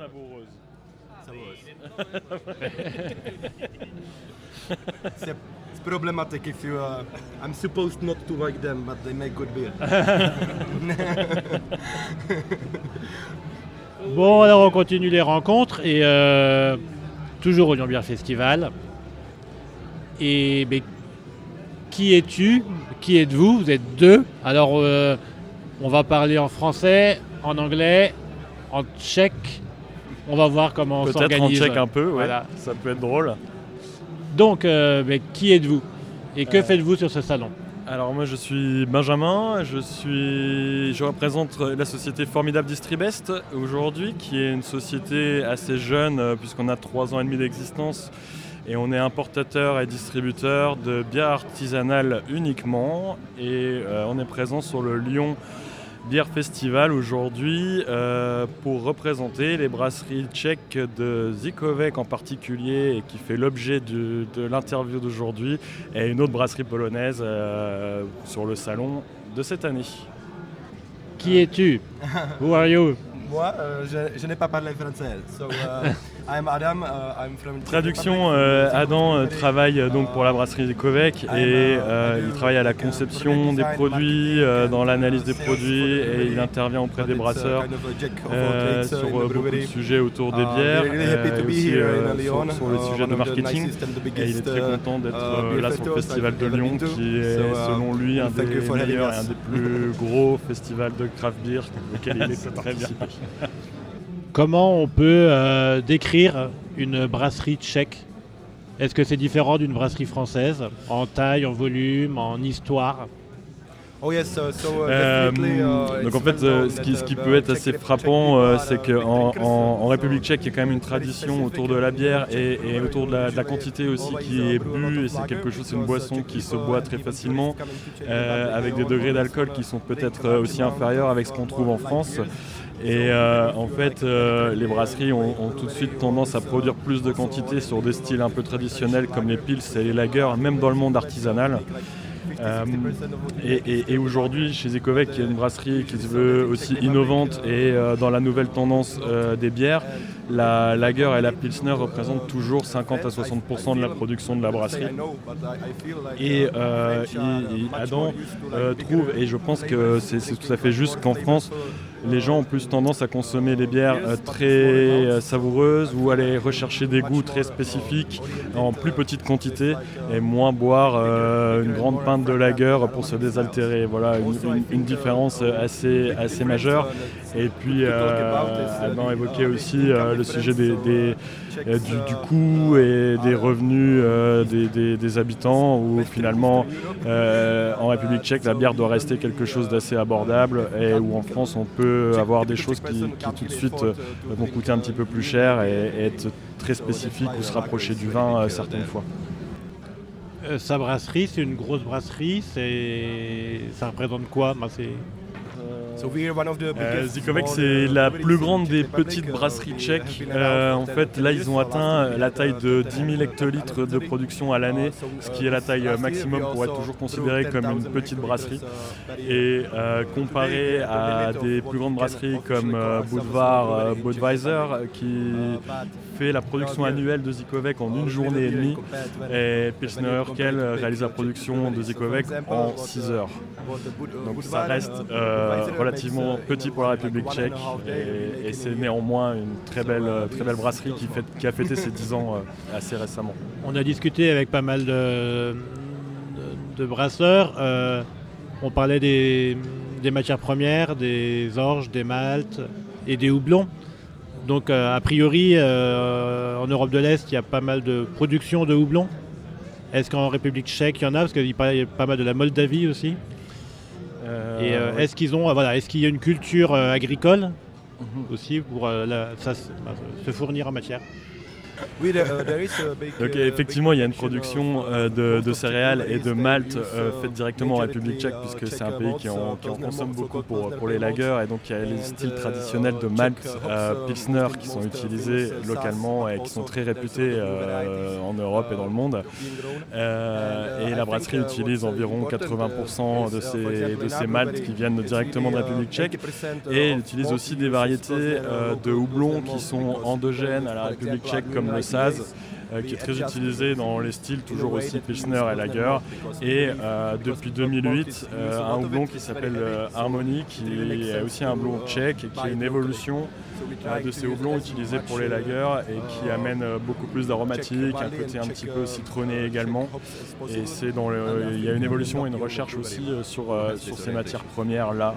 Savoureuse. it's, a, it's problematic if you. Uh, I'm supposed not to like them, but they make good beer. Bon, alors on continue les rencontres et euh, toujours au Lyon Beer Festival. Et qui es-tu? Qui êtes-vous? Vous êtes deux. Alors, euh, on va parler en français, en anglais, en tchèque. On va voir comment on Peut-être en s'organise. tchèque un peu, ouais. Voilà. ça peut être drôle. Donc, euh, ben, qui êtes-vous Et que Euh, faites-vous sur ce salon? Alors moi je suis Benjamin, je, suis, je représente la société Formidable Distribest aujourd'hui, qui est une société assez jeune euh, puisqu'on a trois ans et demi d'existence et on est importateur et distributeur de bière artisanale uniquement et euh, on est présent sur le Lyon Beer Festival aujourd'hui euh, pour représenter les brasseries tchèques de Zikovek en particulier et qui fait l'objet de, de l'interview d'aujourd'hui et une autre brasserie polonaise euh, sur le salon de cette année. Qui es-tu? Who are you? Moi, euh, je, je n'ai pas parlé français. So, uh, I'm Adam. Uh, I'm from. Traduction, euh, Adam euh, travaille euh, donc pour la brasserie Zikovek et euh, il travaille à la conception des produits, euh, dans l'analyse des produits et il intervient auprès des brasseurs euh, sur euh, beaucoup de sujets autour des bières euh, et aussi euh, sur, sur les sujets de marketing. Et il est très content d'être euh, là sur le festival de Lyon qui est selon lui un des meilleurs et un des plus gros festivals de craft beer auquel il est très bien. Comment on peut euh, décrire une brasserie tchèque? Est-ce que c'est différent d'une brasserie française En taille, en volume, en histoire? Oh yes, so, so, uh, Euh, uh, donc en fait, euh, ce qui, that, ce qui uh, peut être Czech- assez frappant, c'est qu'en drinkers, en, en République tchèque, il y a quand même une tradition autour de la bière et, et autour de la, de la quantité aussi qui est bue. Et c'est quelque chose, c'est une boisson qui se boit très facilement, euh, avec des degrés d'alcool qui sont peut-être aussi inférieurs avec ce qu'on trouve en France. Et euh, en fait, euh, les brasseries ont, tout de suite tendance à produire plus de quantité sur des styles un peu traditionnels comme les pils et les lagers, même dans le monde artisanal. Euh, et aujourd'hui, chez Ecovec, il y a une brasserie qui se veut aussi innovante et dans la nouvelle tendance des bières, la lager et la pilsner représentent toujours 50 à 60% de la production de la brasserie. Et, euh, Adam euh, trouve, et je pense que c'est tout à fait juste qu'en France, les gens ont plus tendance à consommer les bières euh, très savoureuses ou aller rechercher des goûts très spécifiques en plus petite quantité et moins boire une grande pinte de lager pour se désaltérer. Voilà une, différence assez majeure. Et puis euh, Adam évoquait aussi euh, le sujet des, des- euh, du, du coût et des revenus euh, des, des- des habitants où finalement euh, en République tchèque la bière doit rester quelque chose d'assez abordable et où en France on peut avoir des choses qui, qui tout de suite euh, vont coûter un petit peu plus cher et, et être très spécifiques ou se rapprocher du vin euh, certaines fois. Euh, Sa brasserie, c'est une grosse brasserie. C'est, ça représente quoi? Bah, Euh, small, c'est uh, la plus grande des Republic. petites Uh, brasseries tchèques. Euh, en fait, 10 là, ils ont atteint la taille de had, 10 000 uh, hectolitres de 130 production à l'année, Uh, ce uh, qui est la taille maximum pour être toujours brewed considérée comme une 10,000 petite brasserie. uh, Et euh, comparé à des plus grandes brasseries comme euh, Budweiser, qui fait la production annuelle de Zikovek en une journée et demie, et Pilsner Urquell réalise la production de Zikovek en 6 heures. Donc ça reste euh, relativement petit pour la République tchèque et, et c'est néanmoins une très belle, euh, très belle brasserie qui, a fêté ses 10 ans euh, assez récemment. On a discuté avec pas mal de, de- de brasseurs. Euh, on parlait des, des matières premières, des orges, des maltes et des houblons. Donc, euh, a priori, euh, en Europe de l'Est, il y a pas mal de production de houblons. Est-ce qu'en République tchèque, il y en a? Parce qu'il parlait pas mal de la Moldavie aussi. Euh, Et euh, est-ce qu'ils ont, voilà, est-ce qu'il y a une culture agricole Mhm. aussi pour la- ça, se- se fournir en matière? Oui, there, uh, there is a big, Donc uh, effectivement, il y a une production euh, de, céréales et de malt euh, faites directement en République tchèque puisque c'est un pays qui en, qui consomme beaucoup pour, les lagers et donc il y a les And, styles traditionnels de malt euh, Pilsner qui sont utilisés localement et qui sont très réputés euh, en Europe et dans le monde. Euh, And, uh, et la brasserie uh, utilise uh, environ important, 80% uh, de ces, de ces brewery, qui viennent directement de uh, République tchèque. 80% Et elle utilise aussi des variétés euh, de houblon Pilsner qui sont endogènes à la République tchèque at comme le Saz, euh, qui est très utilisé dans les styles toujours aussi Pilsner et Lager. Et euh, depuis the malt 2008, is- euh, un houblon qui s'appelle euh, Harmony, qui est aussi un houblon uh, tchèque et qui est une évolution de ces houblons utilisés much, pour les uh, lagers et qui uh, amènent euh, beaucoup plus d'aromatique, un côté un petit peu Czech, citronné uh, également. Et c'est dans le, il y a une évolution et une recherche aussi sur, sur ces matières premières là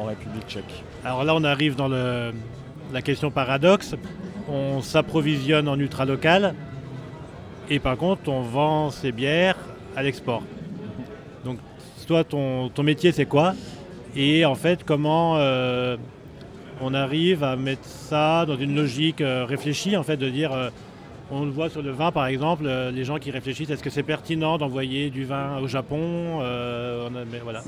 en République tchèque. Alors là, on arrive dans le- la question paradoxe. On s'approvisionne en ultra local et par contre, on vend ses bières à l'export. Donc, toi, ton, métier, c'est quoi? Et en fait, comment euh, on arrive à mettre ça dans une logique euh, réfléchie, en fait, de dire, euh, on le voit sur le vin, par exemple, les gens qui réfléchissent, est-ce que c'est pertinent d'envoyer du vin au Japon voilà.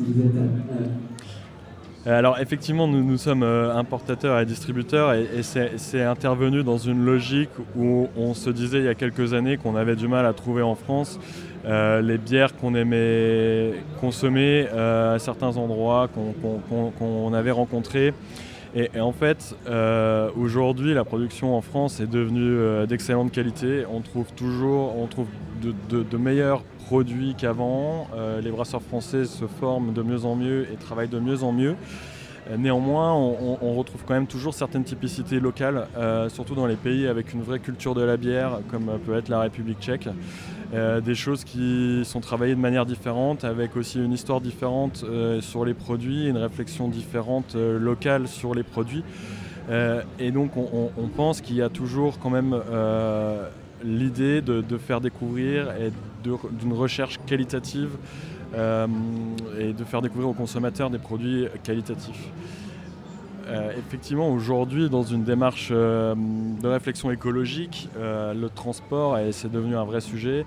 Euh, Alors effectivement, nous, nous sommes euh, importateurs et distributeurs et, c'est intervenu dans une logique où on se disait il y a quelques années qu'on avait du mal à trouver en France euh, les bières qu'on aimait consommer à certains endroits, qu'on qu'on- qu'on avait rencontrés. Et, en fait, aujourd'hui, la production en France est devenue d'excellente qualité. On trouve toujours, on trouve de, de- de produits qu'avant. Euh, les brasseurs français se forment de mieux en mieux et travaillent de mieux en mieux. Euh, Néanmoins, on, retrouve quand même toujours certaines typicités locales, euh, surtout dans les pays avec une vraie culture de la bière, comme peut être la République tchèque. Des choses qui sont travaillées de manière différente, avec aussi une histoire différente sur les produits, une réflexion différente locale sur les produits. Et donc on, pense qu'il y a toujours quand même l'idée de, faire découvrir et d'une recherche qualitative euh, et de faire découvrir aux consommateurs des produits qualitatifs. Euh, effectivement, aujourd'hui, dans une démarche euh, de réflexion écologique, le transport, et c'est devenu un vrai sujet.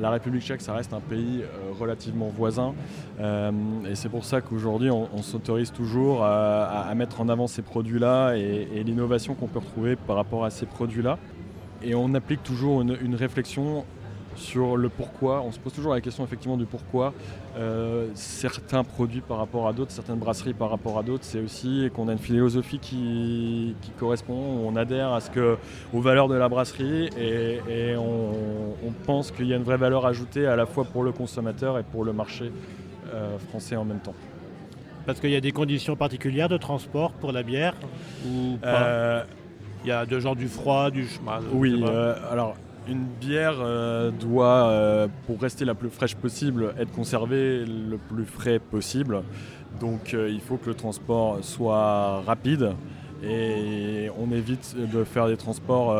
La République tchèque, ça reste un pays relativement voisin. Et c'est pour ça qu'aujourd'hui, on, s'autorise toujours à mettre en avant ces produits-là et, et l'innovation qu'on peut retrouver par rapport à ces produits-là. Et on applique toujours une, une réflexion sur le pourquoi. On se pose toujours la question effectivement du pourquoi euh, certains produits par rapport à d'autres, certaines brasseries par rapport à d'autres. C'est aussi qu'on a une philosophie qui, qui correspond, on adhère à ce que, aux valeurs de la brasserie et, et on, on pense qu'il y a une vraie valeur ajoutée à la fois pour le consommateur et pour le marché euh, français en même temps. Parce qu'il y a des conditions particulières de transport pour la bière ou pas? Euh, Il y a de genre du froid, du chemin. Oui, euh, alors une bière euh, doit, euh, pour rester la plus fraîche possible, être conservée le plus frais possible. Donc euh, il faut que le transport soit rapide et on évite de faire des transports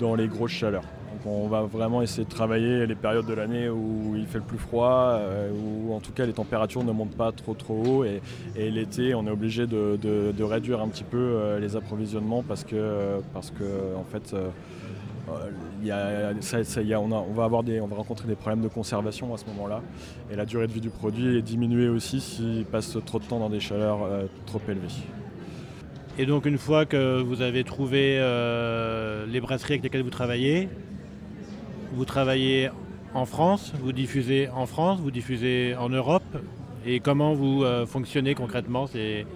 dans les grosses chaleurs. On va vraiment essayer de travailler les périodes de l'année où il fait le plus froid, euh, où en tout cas les températures ne montent pas trop trop haut et, l'été on est obligé de, réduire un petit peu euh, les approvisionnements parce que, parce que en fait euh, euh, on, va avoir on va rencontrer des problèmes de conservation à ce moment-là et la durée de vie du produit est diminuée aussi s'il passe trop de temps dans des chaleurs euh, trop élevées. Et donc une fois que vous avez trouvé euh, les brasseries avec lesquelles vous travaillez, vous travaillez en France, vous diffusez en France, vous diffusez en Europe. Et comment vous euh, fonctionnez concrètement? C'est...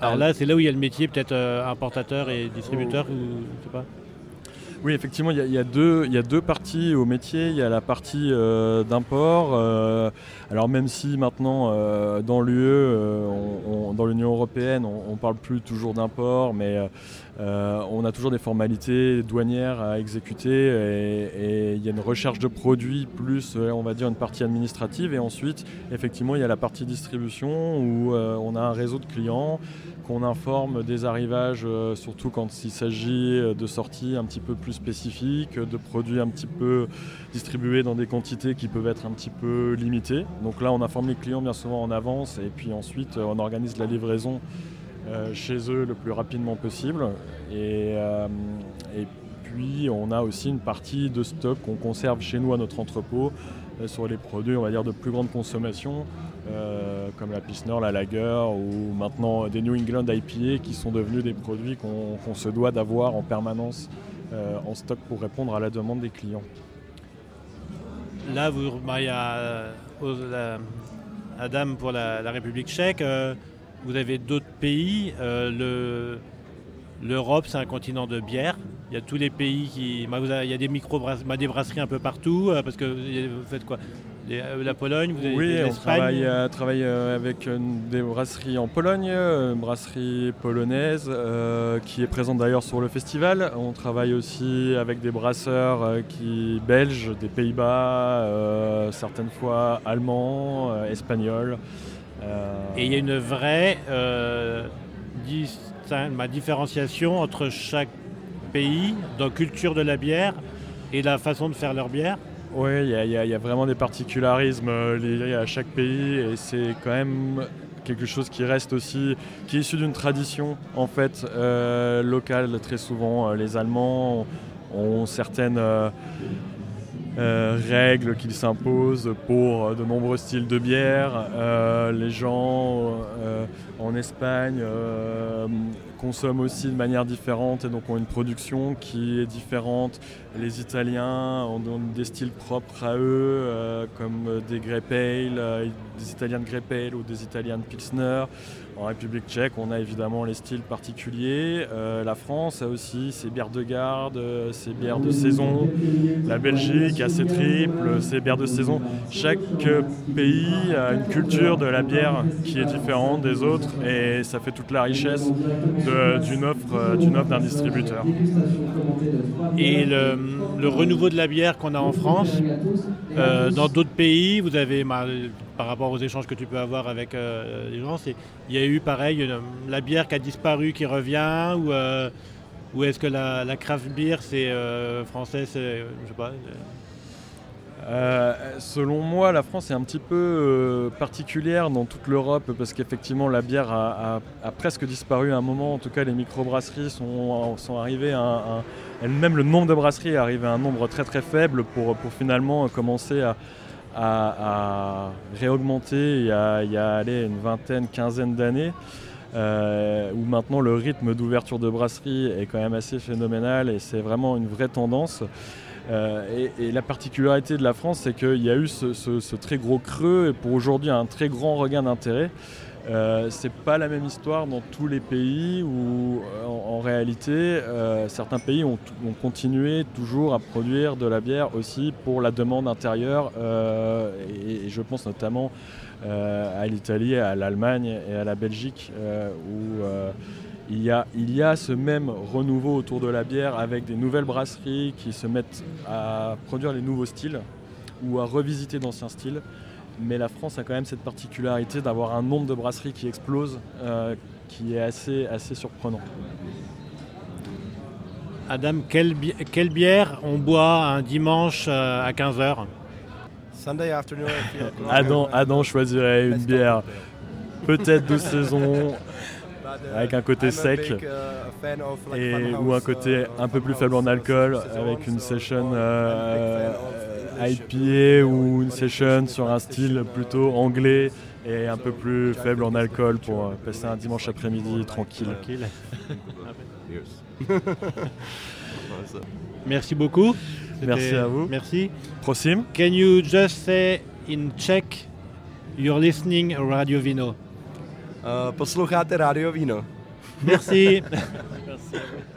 Alors Ah. là, c'est là où il y a le métier, peut-être euh, importateur et distributeur, ou je sais pas. Oui, effectivement, il y, y a deux- il y a deux parties au métier. Il y a la partie euh, d'import. euh, alors même si maintenant, euh, dans l'UE, dans l'Union européenne, on ne parle plus toujours d'import, mais euh, on a toujours des formalités douanières à exécuter et, il y a une recherche de produits plus, euh, on va dire, une partie administrative. Et ensuite, effectivement, il y a la partie distribution où euh, on a un réseau de clients qu'on informe des arrivages, surtout quand il s'agit de sorties un petit peu plus spécifiques, de produits un petit peu distribués dans des quantités qui peuvent être un petit peu limitées. Donc là, on informe les clients bien souvent en avance et puis ensuite, on organise la livraison euh, chez eux le plus rapidement possible. Et, euh, et puis on a aussi une partie de stock qu'on conserve chez nous à notre entrepôt sur les produits on va dire de plus grande consommation comme la Pilsner, la Lager ou maintenant des New England IPA qui sont devenus des produits qu'on se doit d'avoir en permanence en stock pour répondre à la demande des clients. Là, vous, bah, il y a Adam pour la, République tchèque. Vous avez d'autres pays. Euh, L'Europe, c'est un continent de bière. Il y a tous les pays qui. Bah, il y a des micro bah, des brasseries un peu partout. Euh, parce que vous faites quoi? Euh, la Pologne, vous avez Oui, on travaille, euh, travaille, avec des brasseries en Pologne, une brasserie polonaise qui est présente d'ailleurs sur le festival. On travaille aussi avec des brasseurs qui belges, des Pays-Bas, certaines fois allemands, espagnols. Et il y a une vraie ma différenciation entre chaque pays dans culture de la bière et la façon de faire leur bière Oui, il y, a vraiment des particularismes euh, liés à chaque pays et c'est quand même quelque chose qui reste aussi, qui est issu d'une tradition en fait euh, locale très souvent. Euh, les Allemands ont certaines règles qu'ils s'imposent pour de nombreux styles de bière. les gens en Espagne consomment aussi de manière différente et donc ont une production qui est différente. Les Italiens ont des styles propres à eux, euh, comme des Grey Pale, euh, des Italiens de Grey Pale ou des Italiens de Pilsner. En République tchèque, on a évidemment les styles particuliers. Euh, la France a aussi ses bières de garde, ses bières de saison. La Belgique a ses triples, ses bières de saison. Chaque pays a une culture de la bière qui est différente des autres et ça fait toute la richesse d'une offre d'une offre d'un distributeur. Et le, renouveau de la bière qu'on a en France, euh, dans d'autres pays, vous avez par rapport aux échanges que tu peux avoir avec euh, les gens, il y a eu pareil la bière qui a disparu qui revient ou, euh, ou est-ce que la, craft beer c'est français, c'est je sais pas. Selon moi, la France est un petit peu particulière dans toute l'Europe parce qu'effectivement la bière a, presque disparu à un moment. En tout cas, les microbrasseries sont, sont arrivées à un, même le nombre de brasseries est arrivé à un nombre très très faible pour, finalement commencer à, a, réaugmenté il y a, il une vingtaine, quinzaine d'années. Euh, où maintenant le rythme d'ouverture de brasserie est quand même assez phénoménal et c'est vraiment une vraie tendance. Euh, et, la particularité de la France, c'est qu'il y a eu ce, très gros creux et pour aujourd'hui un très grand regain d'intérêt. Euh, c'est pas la même histoire dans tous les pays où euh, en, réalité certains pays ont, continué toujours à produire de la bière aussi pour la demande intérieure et, je pense notamment à l'Italie, à l'Allemagne et à la Belgique où il y, a, il y a ce même renouveau autour de la bière avec des nouvelles brasseries qui se mettent à produire les nouveaux styles ou à revisiter d'anciens styles. Mais la France a quand même cette particularité d'avoir un nombre de brasseries qui explose, euh, qui est assez, assez surprenant. Adam, quelle, bière on boit un dimanche euh, à 15h Adam, Adam choisirait une bière. Peut-être de saison, avec un côté sec uh, et, ou un côté un peu plus faible en alcool avec une session euh, IPA ou une session sur un style plutôt anglais et un peu plus faible en alcool pour passer un dimanche après-midi tranquille. Merci beaucoup. Merci à vous. Merci. Prosim? Can you just say in Czech you're listening Radio Vino? Uh, posloucháte Radio Vino. Merci. Merci